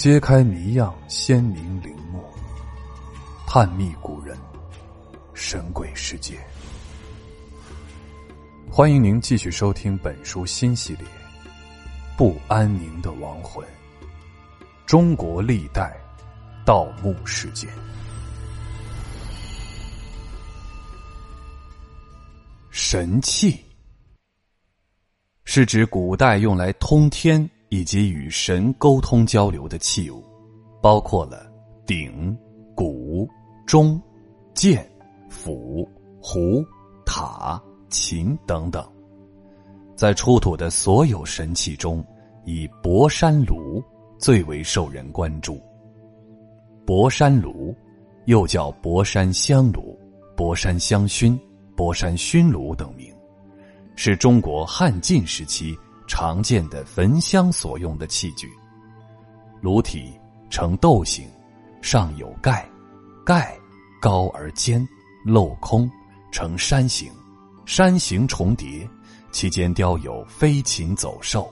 揭开谜样鲜明陵墓，探秘古人神鬼世界。欢迎您继续收听本书新系列《不安宁的亡魂：中国历代盗墓事件》。神器是指古代用来通天以及与神沟通交流的器物，包括了鼎、鼓、钟、剑、斧、壶、塔、琴等等。在出土的所有神器中，以博山炉最为受人关注。博山炉又叫博山香炉、博山香薰。博山熏炉等名，是中国汉晋时期常见的焚香所用的器具。炉体呈豆形，上有盖，盖高而尖，镂空，呈山形，山形重叠，其间雕有飞禽走兽。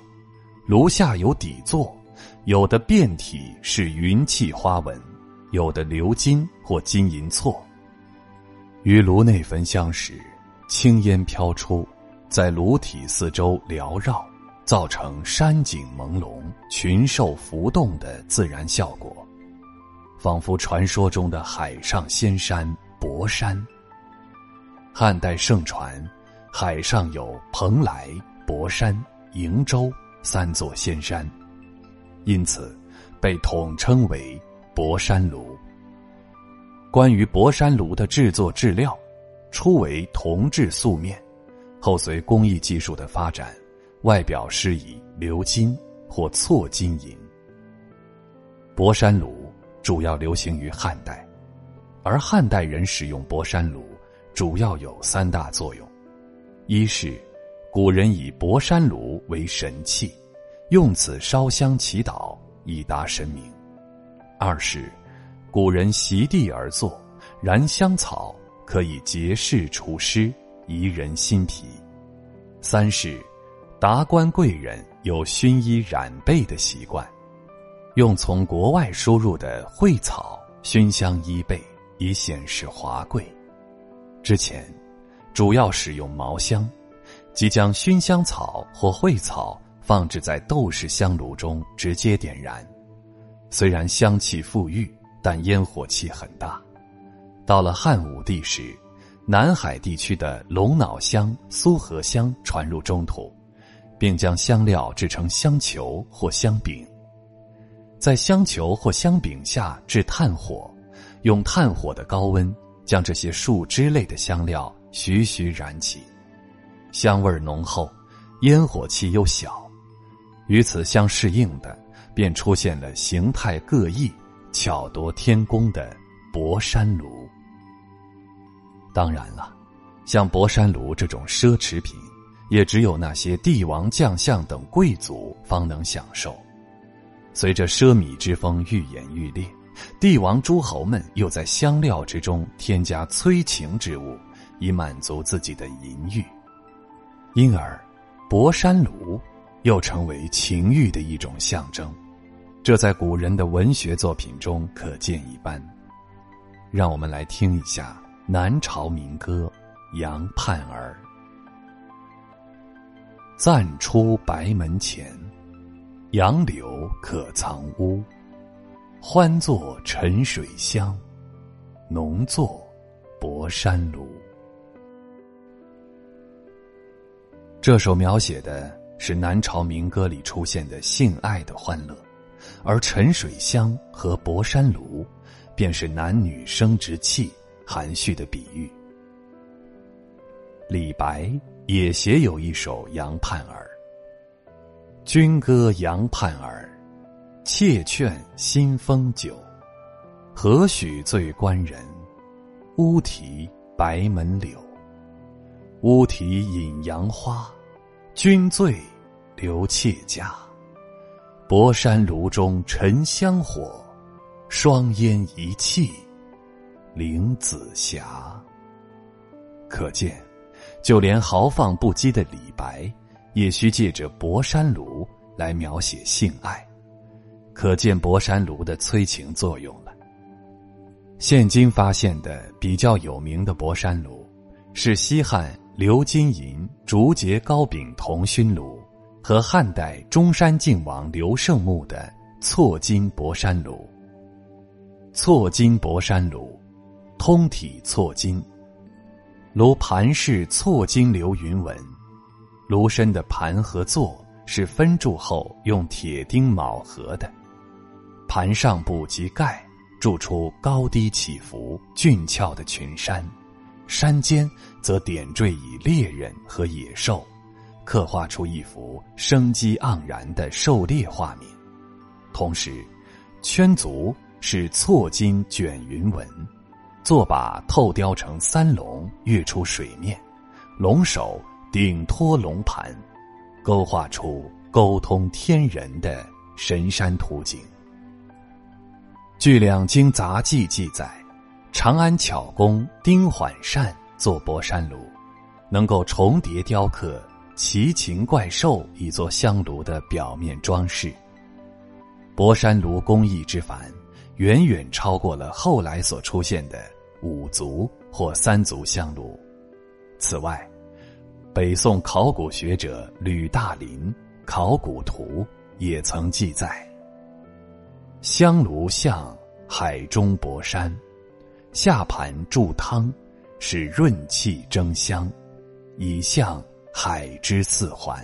炉下有底座，有的变体是云气花纹，有的鎏金或金银错。于炉内焚香时，青烟飘出，在炉体四周缭绕，造成山景朦胧、群兽浮动的自然效果，仿佛传说中的海上仙山博山。汉代盛传，海上有蓬莱、博山、瀛洲三座仙山，因此被统称为博山炉。关于博山炉的制作质料，初为铜制素面，后随工艺技术的发展，外表施以鎏金或错金银。博山炉主要流行于汉代，而汉代人使用博山炉主要有三大作用：一是古人以博山炉为神器，用此烧香祈祷以达神明；二是。古人席地而坐，燃香草可以结事除湿、怡人心脾。三是，达官贵人有熏衣染被的习惯，用从国外输入的蕙草熏香衣被，以显示华贵。之前，主要使用茅香，即将熏香草或蕙草放置在斗式香炉中直接点燃，虽然香气馥郁。但烟火气很大。到了汉武帝时，南海地区的龙脑香、苏合香传入中土，并将香料制成香球或香饼，在香球或香饼下置炭火，用炭火的高温将这些树枝类的香料徐徐燃起，香味浓厚，烟火气又小，与此相适应的，便出现了形态各异。巧夺天工的博山炉。当然了，像博山炉这种奢侈品，也只有那些帝王将相等贵族方能享受。随着奢靡之风愈演愈烈，帝王诸侯们又在香料之中添加催情之物，以满足自己的淫欲，因而，博山炉又成为情欲的一种象征。这在古人的文学作品中可见一斑。让我们来听一下南朝民歌《杨盼儿》：暂出白门前，杨柳可藏屋。欢作沉水香，浓作博山炉。这首描写的是南朝民歌里出现的性爱的欢乐。而沉水香和博山炉，便是男女生殖器含蓄的比喻。李白也写有一首《杨盼儿》：“君歌杨盼儿，妾劝新丰酒。何许醉官人？乌啼白门柳。乌啼引杨花，君醉留妾家。”博山炉中沉香火，双烟一气，凌紫霞。可见，就连豪放不羁的李白，也需借着博山炉来描写性爱，可见博山炉的催情作用了。现今发现的比较有名的博山炉，是西汉刘金银竹节高柄铜熏炉和汉代中山靖王刘胜墓的错金博山炉。错金博山炉，通体错金，炉盘式错金流云纹，炉身的盘和座是分铸后用铁钉铆合的，盘上部及盖。铸出高低起伏、俊俏的群山，山间则点缀以猎人和野兽，刻画出一幅生机盎然的狩猎画面。同时，圈足是错金卷云纹，作把透雕成三龙跃出水面，龙首顶托龙盘，勾画出沟通天人的神山图景。据《两京杂记》记载，长安巧工丁缓善做博山炉，能够重叠雕刻奇禽怪兽以作香炉的表面装饰。博山炉工艺之繁，远远超过了后来所出现的五足或三足香炉。此外，北宋考古学者吕大林《考古图》也曾记载。香炉像海中博山，下盘注汤，使润气蒸香，以向海之四环。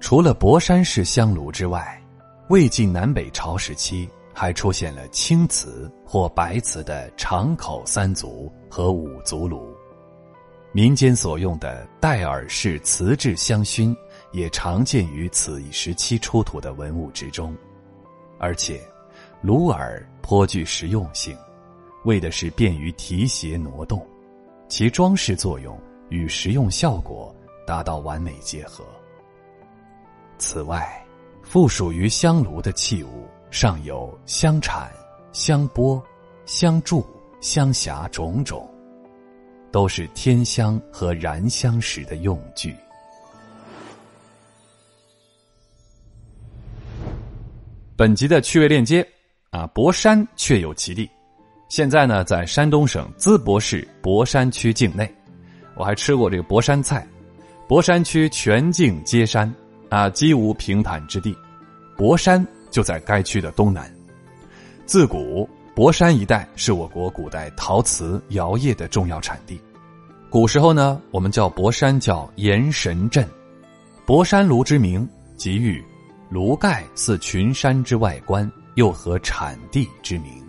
除了博山式香炉之外，魏晋南北朝时期还出现了青瓷或白瓷的长口三足和五足炉。民间所用的戴耳式瓷质香薰，也常见于此一时期出土的文物之中。而且，炉耳颇具实用性，为的是便于提携挪动，其装饰作用与实用效果达到完美结合。此外，附属于香炉的器物上有香铲、香钵、香柱、香匣种种，都是添香和燃香时的用具。本集的趣味链接啊，博山确有其地，现在呢在山东省淄博市博山区境内。我还吃过这个博山菜。博山区全境皆山啊，几无平坦之地。博山就在该区的东南。自古博山一带是我国古代陶瓷窑业的重要产地。古时候呢，我们叫博山叫岩神镇。博山炉之名，即喻。炉盖似群山之外观，又合产地之名。